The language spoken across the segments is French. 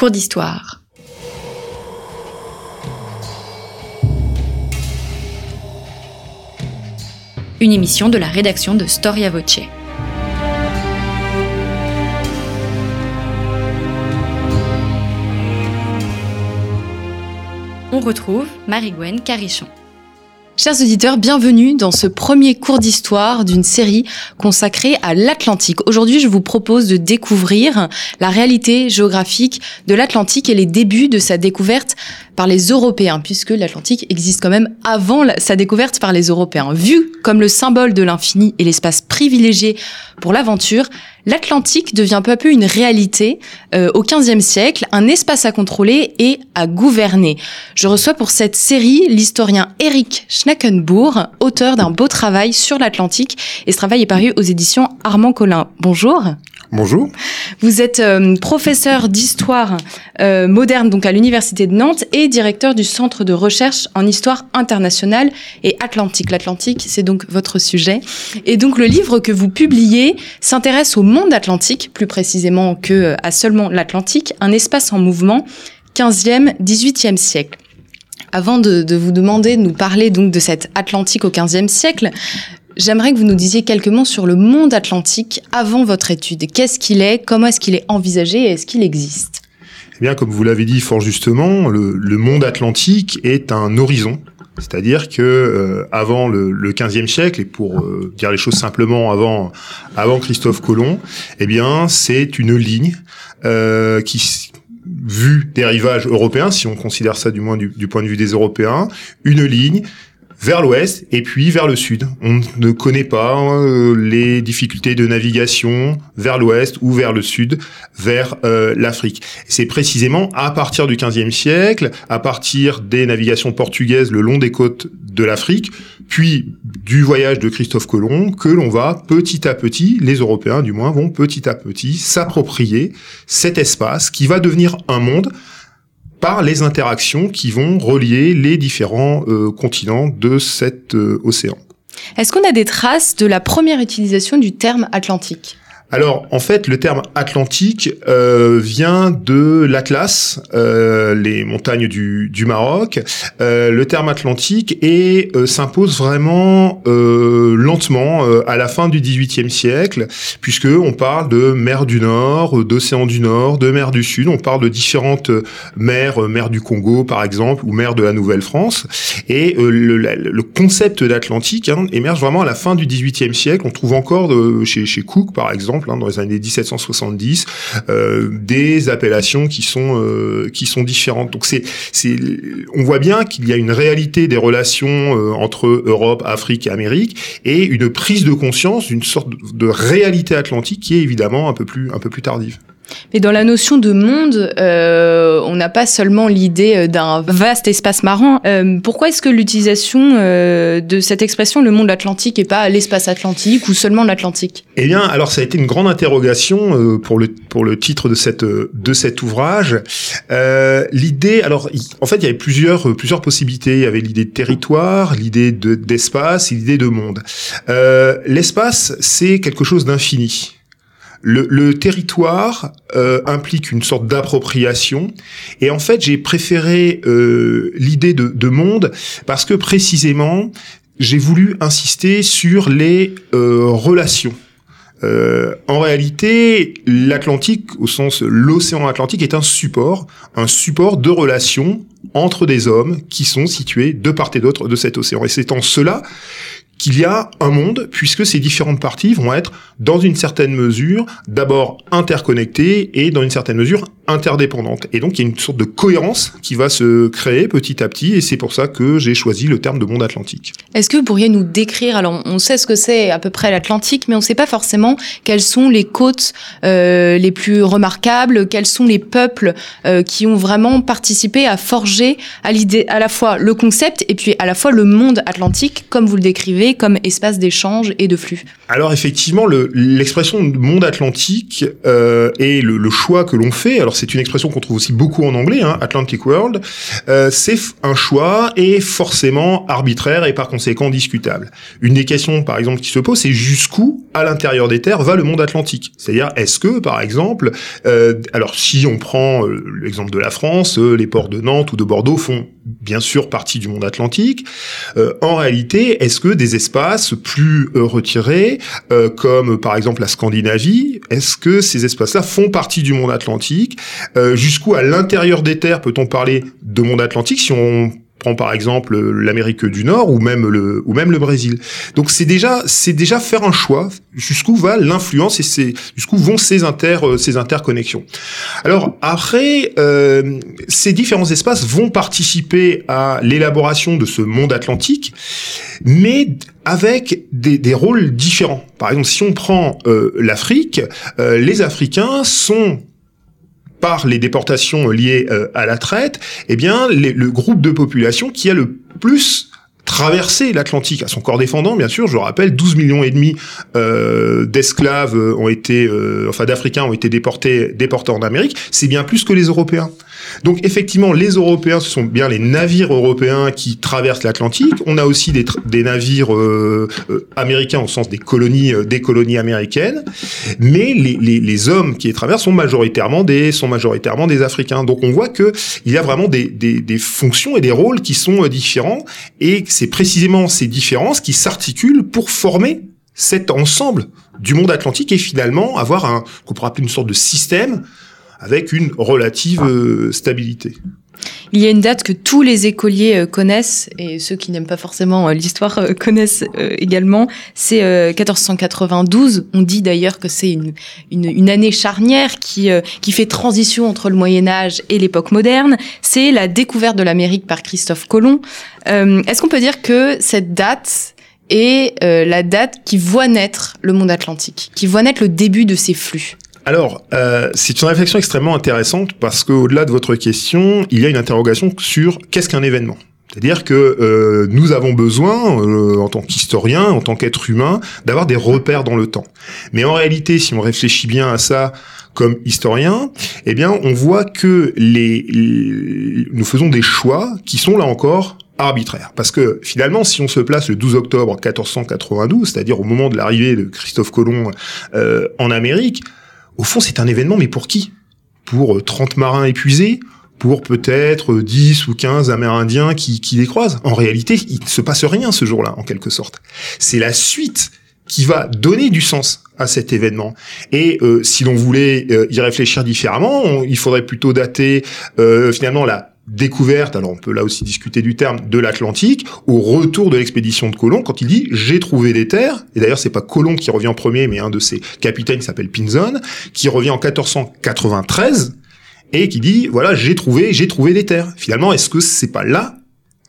Cours d'histoire. Une émission de la rédaction de Storia Voce. On retrouve Marie-Gwen Carichon. Chers auditeurs, bienvenue dans ce premier cours d'histoire d'une série consacrée à l'Atlantique. Aujourd'hui, je vous propose de découvrir la réalité géographique de l'Atlantique et les débuts de sa découverte par les Européens, puisque l'Atlantique existe quand même avant sa découverte par les Européens. Vu comme le symbole de l'infini et l'espace privilégié pour l'aventure, l'Atlantique devient peu à peu une réalité euh, au XVe siècle, un espace à contrôler et à gouverner. Je reçois pour cette série l'historien Eric Schnackenbourg, auteur d'un beau travail sur l'Atlantique, et ce travail est paru aux éditions Armand Collin. Bonjour. Bonjour. Vous êtes euh, professeur d'histoire euh, moderne donc à l'université de Nantes et directeur du centre de recherche en histoire internationale et atlantique. L'Atlantique, c'est donc votre sujet. Et donc le livre que vous publiez s'intéresse au monde atlantique, plus précisément que euh, à seulement l'Atlantique, un espace en mouvement 15e, 18e siècle. Avant de, de, vous demander de nous parler donc de cet Atlantique au 15e siècle, J'aimerais que vous nous disiez quelques mots sur le monde atlantique avant votre étude. Qu'est-ce qu'il est? Comment est-ce qu'il est envisagé? Est-ce qu'il existe? Eh bien, comme vous l'avez dit fort justement, le, le, monde atlantique est un horizon. C'est-à-dire que euh, avant le, le 15e siècle, et pour euh, dire les choses simplement, avant avant Christophe Colomb, eh bien, c'est une ligne euh, qui vue des rivages européens, si on considère ça du moins du, du point de vue des Européens, une ligne vers l'ouest et puis vers le sud. On ne connaît pas euh, les difficultés de navigation vers l'ouest ou vers le sud, vers euh, l'Afrique. C'est précisément à partir du XVe siècle, à partir des navigations portugaises le long des côtes de l'Afrique, puis du voyage de Christophe Colomb, que l'on va petit à petit, les Européens du moins, vont petit à petit s'approprier cet espace qui va devenir un monde par les interactions qui vont relier les différents euh, continents de cet euh, océan. Est-ce qu'on a des traces de la première utilisation du terme Atlantique? Alors, en fait, le terme Atlantique euh, vient de l'Atlas, euh, les montagnes du, du Maroc. Euh, le terme Atlantique et euh, s'impose vraiment euh, lentement euh, à la fin du XVIIIe siècle, puisque on parle de mer du Nord, d'océan du Nord, de mer du Sud. On parle de différentes mers, mer du Congo par exemple, ou mer de la Nouvelle-France. Et le, le, concept d'Atlantique hein, émerge vraiment à la fin du XVIIIe siècle. On trouve encore chez, chez Cook par exemple Hein, dans les années 1770, euh, des appellations qui sont euh, qui sont différentes. Donc c'est c'est on voit bien qu'il y a une réalité des relations euh, entre Europe, Afrique et Amérique et une prise de conscience d'une sorte de réalité atlantique qui est évidemment un peu plus un peu plus tardive. Mais dans la notion de monde, euh, on n'a pas seulement l'idée euh, d'un vaste espace marin. Euh, pourquoi est-ce que l'utilisation euh, de cette expression, le monde atlantique, et pas l'espace atlantique ou seulement l'Atlantique? Eh bien, alors ça a été une grande interrogation euh, pour le pour le titre de cette de cet ouvrage. Euh, l'idée, alors en fait, il y avait plusieurs plusieurs possibilités. Il y avait l'idée de territoire, l'idée de d'espace, et l'idée de monde. L'espace, c'est quelque chose d'infini. Le, le, territoire euh, implique une sorte d'appropriation et en fait j'ai préféré euh, l'idée de, de, monde parce que précisément j'ai voulu insister sur les euh, relations. Euh, en réalité, l'Atlantique, au sens l'océan Atlantique, est un support, un support de relations entre des hommes qui sont situés de part et d'autre de cet océan. Et c'est en cela qu'il y a un monde, puisque ces différentes parties vont être, dans une certaine mesure, d'abord interconnectées et dans une certaine mesure interdépendantes. Et donc il y a une sorte de cohérence qui va se créer petit à petit, et c'est pour ça que j'ai choisi le terme de monde atlantique. Est-ce que vous pourriez nous décrire, alors on sait ce que c'est à peu près l'Atlantique, mais on ne sait pas forcément quelles sont les côtes euh, les plus remarquables, quels sont les peuples euh, qui ont vraiment participé à forger à l'idée à la fois le concept et puis à la fois le monde atlantique, comme vous le décrivez, comme espace d'échange et de flux. Alors effectivement, l'expression le, monde atlantique euh, et le, le choix que l'on fait, alors c'est une expression qu'on trouve aussi beaucoup en anglais, hein, Atlantic World, euh, c'est un choix et forcément arbitraire et par conséquent discutable. Une des questions, par exemple, qui se pose, c'est jusqu'où, à l'intérieur des terres, va le monde atlantique? C'est-à-dire, est-ce que, par exemple, euh, alors si on prend euh, l'exemple de la France, euh, les ports de Nantes ou de Bordeaux font bien sûr partie du monde atlantique. Euh, en réalité, est-ce que des espaces plus euh, retirés, euh, comme par exemple la Scandinavie, est-ce que ces espaces-là font partie du monde atlantique? Jusqu'où à l'intérieur des terres peut-on parler de monde atlantique si on prend par exemple l'Amérique du Nord ou même le ou même le Brésil. Donc c'est déjà c'est déjà faire un choix jusqu'où va l'influence et c'est jusqu'où vont ces inter euh, ces interconnexions. Alors après euh, ces différents espaces vont participer à l'élaboration de ce monde atlantique, mais avec des, des, rôles différents. Par exemple, si on prend euh, l'Afrique, euh, les Africains sont par les déportations liées euh, à la traite, eh bien, le groupe de population qui a le plus traversé l'Atlantique à son corps défendant, bien sûr. Je rappelle, 12 millions et demi euh, d'esclaves ont été, euh, enfin d'Africains ont été déportés, déportés en Amérique. C'est bien plus que les Européens. Donc effectivement, les Européens, ce sont bien les navires européens qui traversent l'Atlantique. On a aussi des, navires euh, euh, américains au sens des colonies, euh, des colonies américaines. Mais les, les, les, hommes qui les traversent sont majoritairement des sont majoritairement des Africains. Donc on voit que il y a vraiment des, des, des fonctions et des rôles qui sont différents. Et c'est précisément ces différences qui s'articulent pour former cet ensemble du monde atlantique et finalement avoir un qu'on pourrait appeler une sorte de système avec une relative euh, stabilité. Il y a une date que tous les écoliers euh, connaissent, et ceux qui n'aiment pas forcément euh, l'histoire connaissent également, c'est 1492. On dit d'ailleurs que c'est une, une, une, année charnière qui, qui fait transition entre le Moyen Âge et l'époque moderne. C'est la découverte de l'Amérique par Christophe Colomb. Est-ce qu'on peut dire que cette date est la date qui voit naître le monde atlantique, qui voit naître le début de ces flux? Alors, euh, c'est une réflexion extrêmement intéressante parce qu'au-delà de votre question, il y a une interrogation sur qu'est-ce qu'un événement. C'est-à-dire que euh, nous avons besoin, euh, en tant qu'historien, en tant qu'être humain, d'avoir des repères dans le temps. Mais en réalité, si on réfléchit bien à ça comme historien, eh bien, on voit que les, nous faisons des choix qui sont là encore arbitraires. Parce que finalement, si on se place le 12 octobre 1492, c'est-à-dire au moment de l'arrivée de Christophe Colomb euh, en Amérique, au fond, c'est un événement, mais pour qui? Pour 30 euh, marins épuisés? Pour peut-être 10 ou 15 Amérindiens qui, qui les croisent? En réalité, il ne se passe rien ce jour-là, en quelque sorte. C'est la suite qui va donner du sens à cet événement. Et euh, si l'on voulait euh, y réfléchir différemment, il faudrait plutôt dater finalement la découverte, alors on peut là aussi discuter du terme, de l'Atlantique, au retour de l'expédition de Colomb, quand il dit « j'ai trouvé des terres », et d'ailleurs c'est pas Colomb qui revient en premier, mais un de ses capitaines qui s'appelle Pinzon, qui revient en 1493, et qui dit « voilà, j'ai trouvé, j'ai trouvé des terres ». Finalement, est-ce que c'est pas là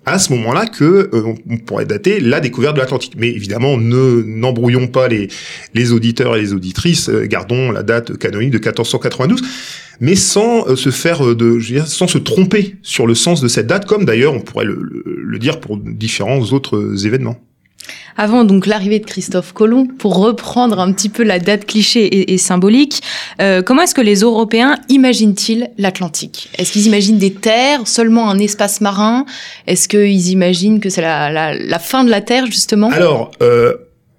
à ce moment-là que euh, on pourrait dater la découverte de l'Atlantique. Mais évidemment, ne n'embrouillons pas les les auditeurs et les auditrices. Euh, gardons la date canonique de 1492 mais sans euh, se faire euh, de, je veux dire, sans se tromper sur le sens de cette date, comme d'ailleurs on pourrait le, le, dire pour différents autres événements. Avant donc l'arrivée de Christophe Colomb, pour reprendre un petit peu la date cliché et, symbolique, euh, comment est-ce que les Européens imaginent-ils l'Atlantique? Est-ce qu'ils imaginent des terres, seulement un espace marin? Est-ce qu'ils imaginent que c'est la, la, la, fin de la Terre justement? Alors. Euh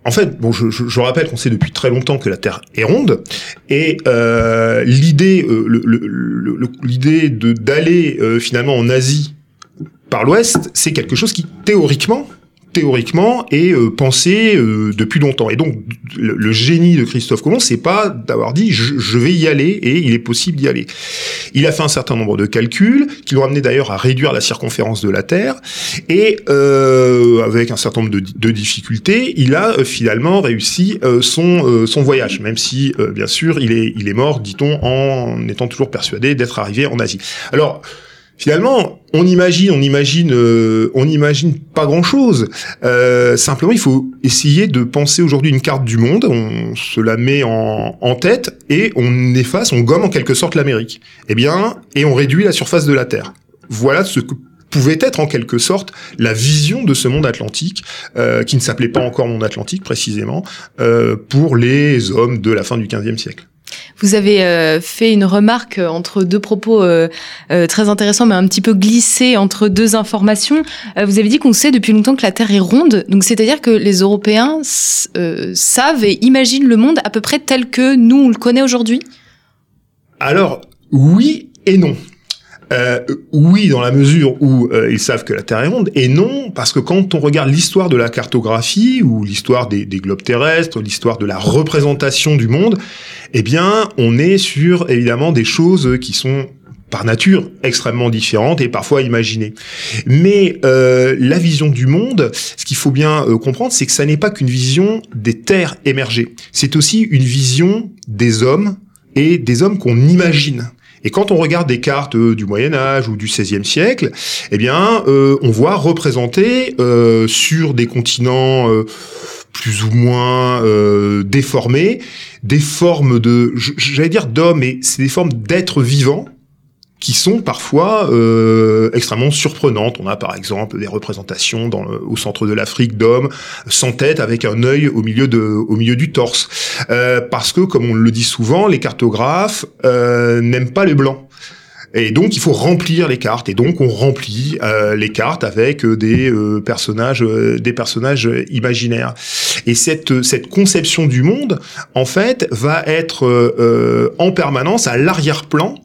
en fait, bon, je, je, je rappelle qu'on sait depuis très longtemps que la Terre est ronde, et euh, l'idée, euh, l'idée de d'aller euh, finalement en Asie par l'Ouest, c'est quelque chose qui théoriquement théoriquement est euh, pensé euh, depuis longtemps. Et donc le, génie de Christophe Colomb, c'est pas d'avoir dit je, vais y aller et il est possible d'y aller. Il a fait un certain nombre de calculs qui l'ont amené d'ailleurs à réduire la circonférence de la Terre et euh, avec un certain nombre de, de difficultés, il a euh, finalement réussi son son voyage, même si bien sûr il est il est mort, dit-on, en étant toujours persuadé d'être arrivé en Asie. Alors finalement, on imagine, on imagine, euh, on imagine pas grand-chose. Euh, simplement, il faut essayer de penser aujourd'hui une carte du monde. On se la met en, tête et on efface, on gomme en quelque sorte l'Amérique. Eh bien, et on réduit la surface de la Terre. Voilà ce que pouvait être en quelque sorte la vision de ce monde atlantique, euh, qui ne s'appelait pas encore monde atlantique précisément, pour les hommes de la fin du XVe siècle. Vous avez euh, fait une remarque entre deux propos euh, euh, très intéressants, mais un petit peu glissé entre deux informations. vous avez dit qu'on sait depuis longtemps que la Terre est ronde, donc c'est-à-dire que les Européens savent et imaginent le monde à peu près tel que nous on le connaît aujourd'hui? Alors oui et non. Euh, oui, dans la mesure où euh, ils savent que la Terre est ronde, et non, parce que quand on regarde l'histoire de la cartographie, ou l'histoire des, globes terrestres, l'histoire de la représentation du monde, eh bien, on est sur, évidemment, des choses qui sont par nature extrêmement différentes et parfois imaginées. Mais euh, la vision du monde, ce qu'il faut bien euh, comprendre, c'est que ça n'est pas qu'une vision des terres émergées. C'est aussi une vision des hommes et des hommes qu'on imagine. Et quand on regarde des cartes euh, du Moyen Âge ou du XVIe siècle, eh bien, euh, on voit représenter euh, sur des continents plus ou moins déformés des formes de, j'allais dire d'hommes, mais c'est des formes d'êtres vivants qui sont parfois euh, extrêmement surprenantes. On a par exemple des représentations dans au centre de l'Afrique d'hommes sans tête avec un œil au milieu de au milieu du torse, euh, parce que comme on le dit souvent, les cartographes euh, n'aiment pas les blancs. Et donc il faut remplir les cartes et donc on remplit euh, les cartes avec euh, des euh, personnages euh, des personnages imaginaires. Et cette cette conception du monde en fait va être en permanence à l'arrière-plan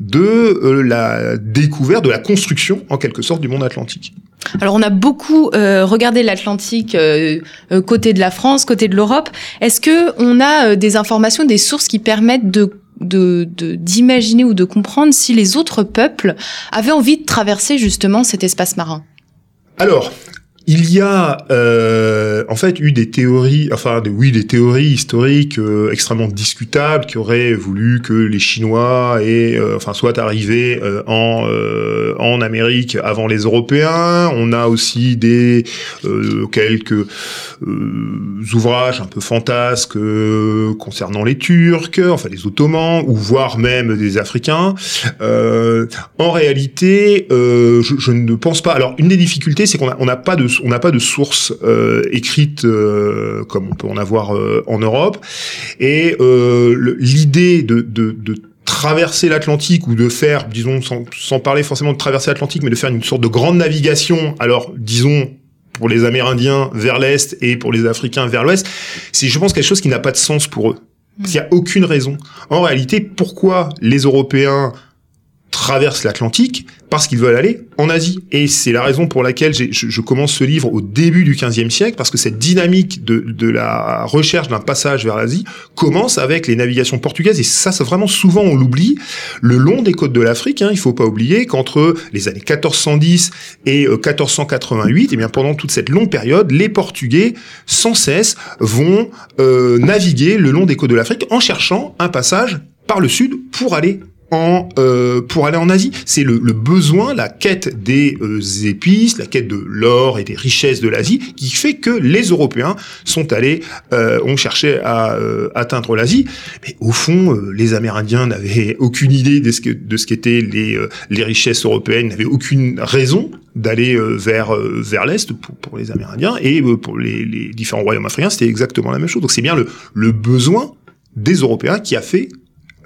de euh, la découverte, de la construction en quelque sorte du monde atlantique. Alors on a beaucoup euh, regardé l'Atlantique euh, côté de la France, côté de l'Europe. Est-ce que on a des informations, des sources qui permettent de d'imaginer ou de comprendre si les autres peuples avaient envie de traverser justement cet espace marin? Alors, il y a euh, en fait eu des théories, enfin oui, des théories historiques euh, extrêmement discutables qui auraient voulu que les Chinois euh, enfin soient arrivés en en Amérique avant les Européens. On a aussi des quelques ouvrages un peu fantasques concernant les Turcs, enfin les Ottomans, ou voire même des Africains. en réalité, je, je, ne pense pas. Alors une des difficultés, c'est qu'on n'a pas de on n'a pas de source euh, écrite euh, comme on peut en avoir euh, en Europe. Et l'idée de, de, de traverser l'Atlantique ou de faire, disons, sans, sans parler forcément de traverser l'Atlantique, mais de faire une sorte de grande navigation, alors disons pour les Amérindiens vers l'Est et pour les Africains vers l'Ouest, c'est je pense quelque chose qui n'a pas de sens pour eux. Il n'y a aucune raison. En réalité, pourquoi les Européens traversent l'Atlantique parce qu'ils veulent aller en Asie. Et c'est la raison pour laquelle je, je, commence ce livre au début du XVe siècle, parce que cette dynamique de, de la recherche d'un passage vers l'Asie commence avec les navigations portugaises. Et ça, c'est vraiment souvent on l'oublie, le long des côtes de l'Afrique. Hein, il faut pas oublier qu'entre les années 1410 et 1488, et eh bien pendant toute cette longue période, les Portugais sans cesse vont euh, naviguer le long des côtes de l'Afrique en cherchant un passage par le sud pour aller en euh, pour aller en Asie. C'est le, le, besoin, la quête des euh, épices, la quête de l'or et des richesses de l'Asie qui fait que les Européens sont allés, euh, ont cherché à euh, atteindre l'Asie. Mais au fond, euh, les Amérindiens n'avaient aucune idée de ce que de ce qu'étaient les les richesses européennes, n'avaient aucune raison d'aller vers vers l'est pour, pour les Amérindiens et pour les, les différents royaumes africains, c'était exactement la même chose. Donc c'est bien le le besoin des Européens qui a fait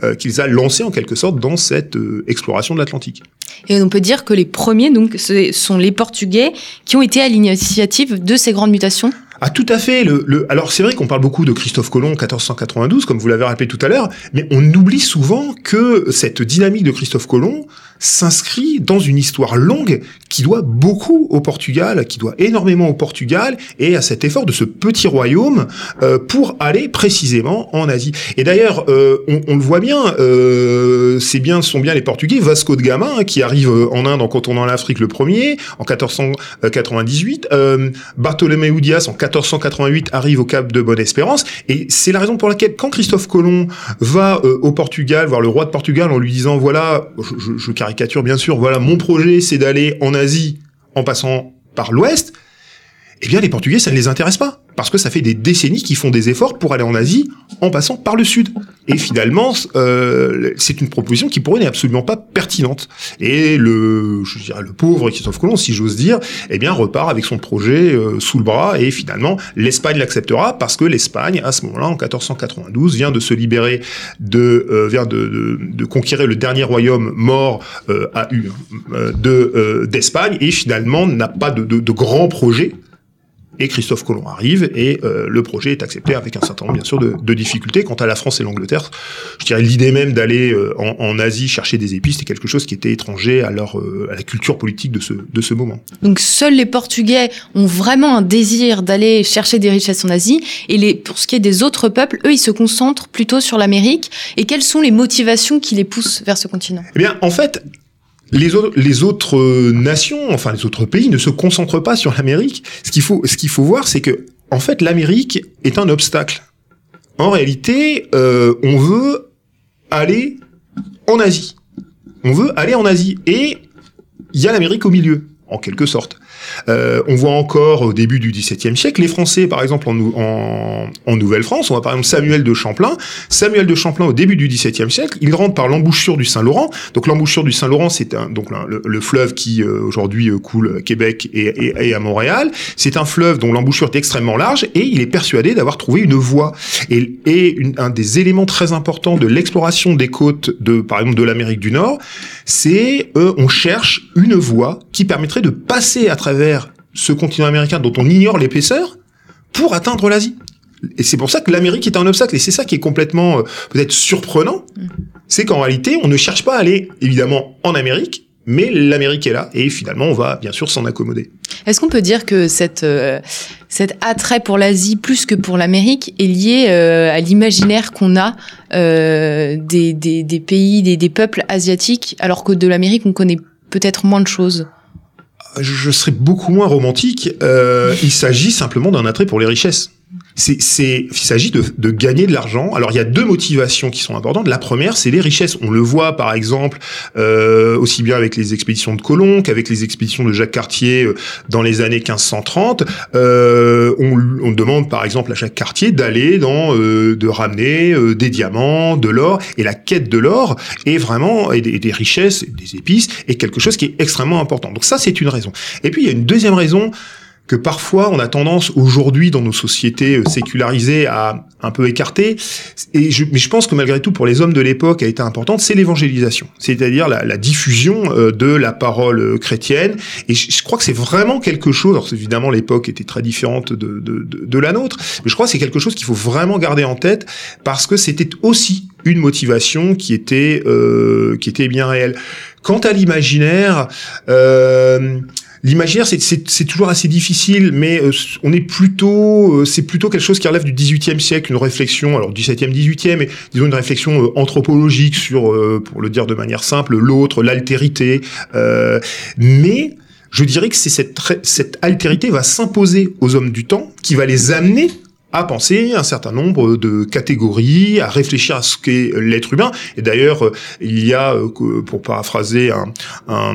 euh, qu'ils a lancé en quelque sorte dans cette euh, exploration de l'Atlantique. Et on peut dire que les premiers, donc, ce sont les Portugais qui ont été à l'initiative de ces grandes mutations ah tout à fait. Le, le... Alors c'est vrai qu'on parle beaucoup de Christophe Colomb 1492, comme vous l'avez rappelé tout à l'heure, mais on oublie souvent que cette dynamique de Christophe Colomb s'inscrit dans une histoire longue qui doit beaucoup au Portugal, qui doit énormément au Portugal et à cet effort de ce petit royaume euh, pour aller précisément en Asie. Et d'ailleurs, euh, on, on, le voit bien, euh, c'est bien, sont bien les Portugais, Vasco de Gama hein, qui arrive en Inde en contournant l'Afrique le premier en 1498, euh, Bartholoméo Dias en 1488 arrive au Cap de Bonne-Espérance et c'est la raison pour laquelle quand Christophe Colomb va euh, au Portugal voir le roi de Portugal en lui disant voilà, je, je, je bien sûr, voilà, mon projet c'est d'aller en Asie en passant par l'ouest, eh bien les Portugais, ça ne les intéresse pas, parce que ça fait des décennies qu'ils font des efforts pour aller en Asie en passant par le sud. Et finalement, euh, c'est une proposition qui pour eux n'est absolument pas pertinente. Et le, je dirais, le pauvre Christophe Colomb, si j'ose dire, eh bien repart avec son projet euh, sous le bras, et finalement l'Espagne l'acceptera parce que l'Espagne, à ce moment-là, en 1492, vient de se libérer de, euh, vient de, de, de, conquérir le dernier royaume mort euh, à U de d'Espagne, et finalement n'a pas de, de, de grands projets et Christophe Colomb arrive et euh, le projet est accepté avec un certain nombre bien sûr de, de difficultés. Quant à la France et l'Angleterre, je dirais l'idée même d'aller euh, en, en, Asie chercher des épices, c'était quelque chose qui était étranger à leur euh, à la culture politique de ce de ce moment. Donc seuls les Portugais ont vraiment un désir d'aller chercher des richesses en Asie et les pour ce qui est des autres peuples, eux ils se concentrent plutôt sur l'Amérique. Et quelles sont les motivations qui les poussent vers ce continent? Eh bien en fait les autres, les autres nations, enfin les autres pays, ne se concentrent pas sur l'Amérique. Ce qu'il faut, ce qu'il faut voir, c'est que en fait, l'Amérique est un obstacle. En réalité, euh, on veut aller en Asie. On veut aller en Asie et il y a l'Amérique au milieu, en quelque sorte. Euh, on voit encore au début du XVIIe siècle les Français, par exemple en, en, en Nouvelle-France, on voit par exemple Samuel de Champlain. Samuel de Champlain au début du XVIIe siècle, il rentre par l'embouchure du Saint-Laurent. Donc l'embouchure du Saint-Laurent, c'est donc le, le, fleuve qui euh, aujourd'hui euh, coule à Québec et, et, et à Montréal. C'est un fleuve dont l'embouchure est extrêmement large et il est persuadé d'avoir trouvé une voie. Et, et un des éléments très importants de l'exploration des côtes de, par exemple, de l'Amérique du Nord, c'est euh, on cherche une voie qui permettrait de passer à travers ce continent américain dont on ignore l'épaisseur pour atteindre l'Asie. Et c'est pour ça que l'Amérique est un obstacle. Et c'est ça qui est complètement euh, peut-être surprenant. C'est qu'en réalité, on ne cherche pas à aller évidemment en Amérique, mais l'Amérique est là. Et finalement, on va bien sûr s'en accommoder. Est-ce qu'on peut dire que cette, euh, cet attrait pour l'Asie plus que pour l'Amérique est lié euh, à l'imaginaire qu'on a des, des, des, pays, des, des peuples asiatiques, alors que de l'Amérique, on connaît peut-être moins de choses? Je serais beaucoup moins romantique. Euh, il s'agit simplement d'un attrait pour les richesses. C'est, il s'agit de, de gagner de l'argent. Alors il y a deux motivations qui sont importantes. La première, c'est les richesses. On le voit par exemple euh, aussi bien avec les expéditions de Colomb qu'avec les expéditions de Jacques Cartier euh, dans les années 1530. Euh, on, on, demande par exemple à Jacques Cartier d'aller dans, euh, de ramener euh, des diamants, de l'or. Et la quête de l'or est vraiment et des richesses, des épices, est quelque chose qui est extrêmement important. Donc ça, c'est une raison. Et puis il y a une deuxième raison que parfois on a tendance aujourd'hui dans nos sociétés euh, sécularisées à un peu écarter. Et je, mais je pense que malgré tout, pour les hommes de l'époque, a été importante, c'est l'évangélisation, c'est-à-dire la, la, diffusion euh, de la parole euh, chrétienne. Et je, je crois que c'est vraiment quelque chose. Alors évidemment, l'époque était très différente de, de, de, de la nôtre, mais je crois que c'est quelque chose qu'il faut vraiment garder en tête parce que c'était aussi une motivation qui était euh, qui était bien réelle. Quant à l'imaginaire. Euh, L'imaginaire, c'est toujours assez difficile, mais euh, on est plutôt, euh, c'est plutôt quelque chose qui relève du XVIIIe siècle, une réflexion, alors 17e, 18e, mais disons une réflexion euh, anthropologique sur, pour le dire de manière simple, l'autre, l'altérité. mais je dirais que c'est cette, cette altérité va s'imposer aux hommes du temps, qui va les amener à penser un certain nombre de catégories, à réfléchir à ce qu'est l'être humain. Et d'ailleurs, il y a, pour paraphraser un,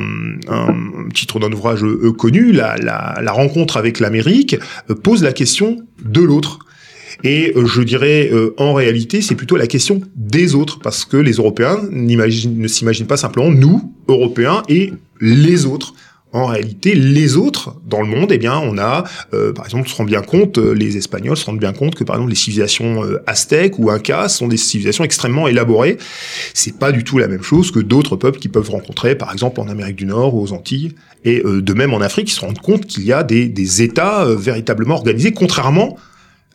titre d'un ouvrage connu, la, la, la rencontre avec l'Amérique pose la question de l'autre. Et je dirais, en réalité, c'est plutôt la question des autres, parce que les Européens ne s'imaginent pas simplement nous, Européens, et les autres en réalité, les autres dans le monde, eh bien, on a, euh, par exemple, se rend bien compte, euh, les Espagnols se rendent bien compte que, par exemple, les civilisations euh, aztèques ou incas sont des civilisations extrêmement élaborées. C'est pas du tout la même chose que d'autres peuples qui peuvent rencontrer, par exemple, en Amérique du Nord ou aux Antilles, et euh, de même en Afrique, ils se rendent compte qu'il y a des, des États euh, véritablement organisés, contrairement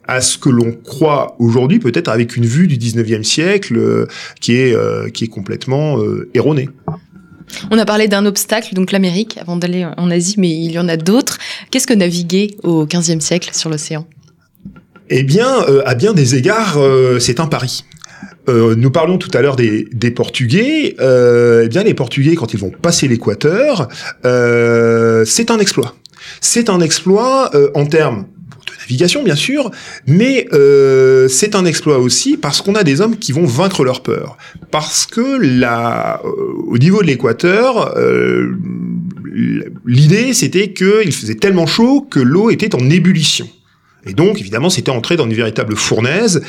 à ce que l'on croit aujourd'hui, peut-être avec une vue du 19e siècle euh, qui est qui est complètement erronée. On a parlé d'un obstacle, donc l'Amérique, avant d'aller en Asie, mais il y en a d'autres. Qu'est-ce que naviguer au XVe siècle sur l'océan? Eh bien, euh, à bien des égards, euh, c'est un pari. Euh, nous parlions tout à l'heure des, des, Portugais. eh bien, les Portugais, quand ils vont passer l'équateur, c'est un exploit. C'est un exploit en termes navigation bien sûr, mais euh, c'est un exploit aussi parce qu'on a des hommes qui vont vaincre leur peur. Parce que là, euh, au niveau de l'équateur, euh, l'idée, c'était qu'il faisait tellement chaud que l'eau était en ébullition. Et donc, évidemment, c'était entrer dans une véritable fournaise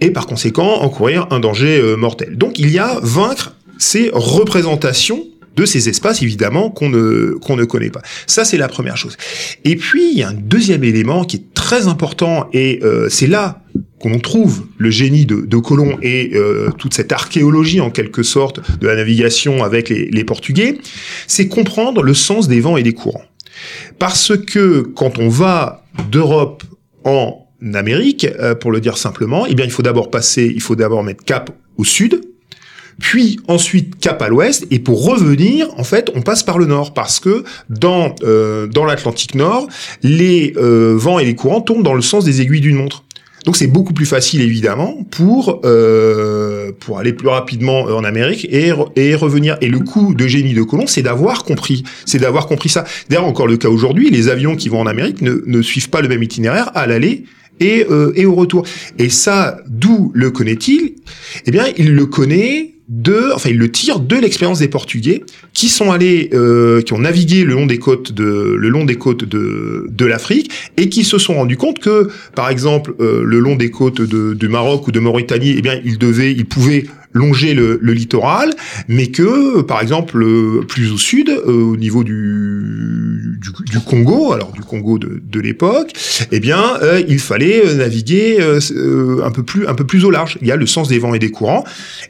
et par conséquent encourir un danger mortel. Donc, il y a vaincre ces représentations de ces espaces, évidemment, qu'on ne, qu'on ne connaît pas. Ça, c'est la première chose. Et puis, il y a un deuxième élément qui est très important, et euh, c'est là qu'on trouve le génie de, de Colomb et euh, toute cette archéologie, en quelque sorte, de la navigation avec les, les Portugais, c'est comprendre le sens des vents et des courants. Parce que quand on va d'Europe en Amérique, euh, pour le dire simplement, eh bien, il faut d'abord passer, il faut d'abord mettre cap au sud, puis ensuite cap à l'ouest, et pour revenir, en fait, on passe par le nord, parce que dans euh, dans l'Atlantique Nord, les euh, vents et les courants tournent dans le sens des aiguilles d'une montre. Donc c'est beaucoup plus facile évidemment pour euh, pour aller plus rapidement en Amérique et, et revenir. Et le coup de génie de Colomb, c'est d'avoir compris, c'est d'avoir compris ça. D'ailleurs encore le cas aujourd'hui, les avions qui vont en Amérique ne, ne suivent pas le même itinéraire à l'aller et, euh, et au retour. Et ça, d'où le connaît-il? Eh bien, il le connaît de, enfin, il le tire de l'expérience des Portugais qui sont allés, euh, qui ont navigué le long des côtes de, le long des côtes de, de l'Afrique et qui se sont rendus compte que, par exemple, euh, le long des côtes de, du Maroc ou de Mauritanie, eh bien, ils devaient, ils pouvaient longer le, le, littoral, mais que, par exemple, euh, plus au sud, euh, au niveau du, du, du, Congo, alors du Congo de, de l'époque, eh bien, euh, il fallait euh, naviguer un peu plus un peu plus au large. Il y a le sens des vents et des courants.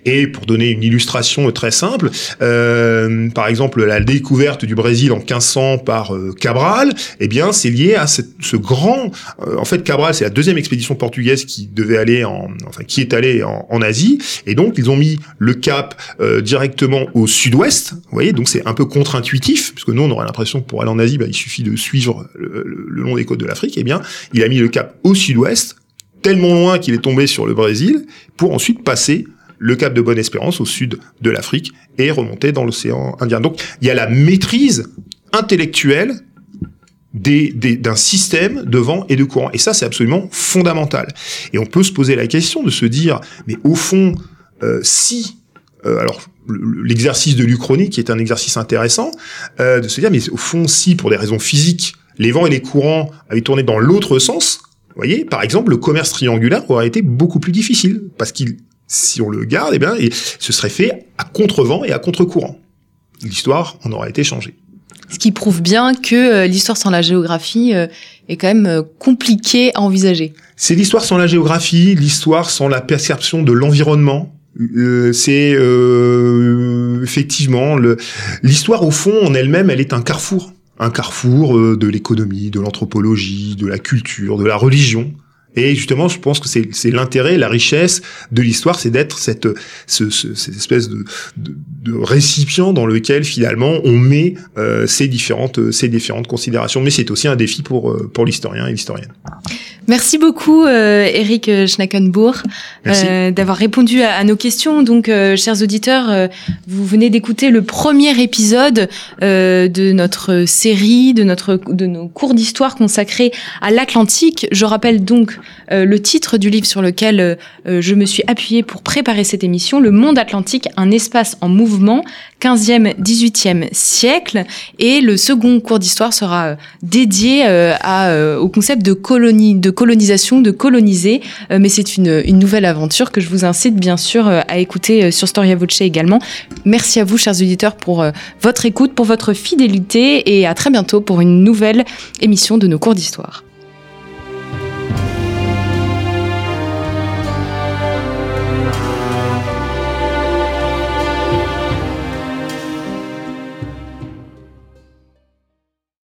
Et pour donner une illustration très simple, par exemple, la découverte du Brésil en 1500 par Cabral, eh bien, c'est lié à ce grand. en fait, Cabral, c'est la deuxième expédition portugaise qui devait aller en, enfin, qui est allée en, Asie, et donc ils ont mis le cap euh, directement au sud-ouest. Vous voyez, donc c'est un peu contre-intuitif, puisque nous on aurait l'impression que pour aller en Asie, bah, il suffit de suivre le, long des côtes de l'Afrique. Eh bien, il a mis le cap au sud-ouest, tellement loin qu'il est tombé sur le Brésil, pour ensuite passer le cap de Bonne-Espérance au sud de l'Afrique et remonter dans l'océan Indien. Donc il y a la maîtrise intellectuelle d'un système de vent et de courant. Et ça, c'est absolument fondamental. Et on peut se poser la question de se dire, mais au fond, euh, si, euh, alors l'exercice de l'Uchronie, qui est un exercice intéressant, euh, de se dire, mais au fond, si pour des raisons physiques, les vents et les courants avaient tourné dans l'autre sens, vous voyez, par exemple, le commerce triangulaire aurait été beaucoup plus difficile, parce qu'il, si on le garde, eh bien, ce serait fait à contre-vent et à contre-courant. L'histoire en aurait été changée. Ce qui prouve bien que euh, l'histoire sans la géographie euh, est quand même euh, compliquée à envisager. C'est l'histoire sans la géographie, l'histoire sans la perception de l'environnement, c'est euh, effectivement l'histoire au fond en elle-même, elle est un carrefour, un carrefour euh, de l'économie, de l'anthropologie, de la culture, de la religion. Et justement, je pense que c'est l'intérêt, la richesse de l'histoire, c'est d'être cette, ce, ce, cette espèce de, de, de, récipient dans lequel finalement on met euh, ces différentes, ces différentes considérations. Mais c'est aussi un défi pour pour l'historien et l'historienne. Merci beaucoup, euh, Eric Schnackenbourg, euh, d'avoir répondu à, à, nos questions. Donc, euh, chers auditeurs, euh, vous venez d'écouter le premier épisode euh, de notre série, de notre de nos cours d'histoire consacrés à l'Atlantique. Je rappelle donc euh, le titre du livre sur lequel je me suis appuyée pour préparer cette émission, Le Monde Atlantique, un espace en mouvement, 15e, 18e siècle. Et le second cours d'histoire sera dédié à, au concept de colonie de colonisation, de coloniser, euh, mais c'est une, une, nouvelle aventure que je vous incite bien sûr euh, à écouter euh, sur Storia Voce également. Merci à vous, chers auditeurs, pour votre écoute, pour votre fidélité et à très bientôt pour une nouvelle émission de nos cours d'histoire.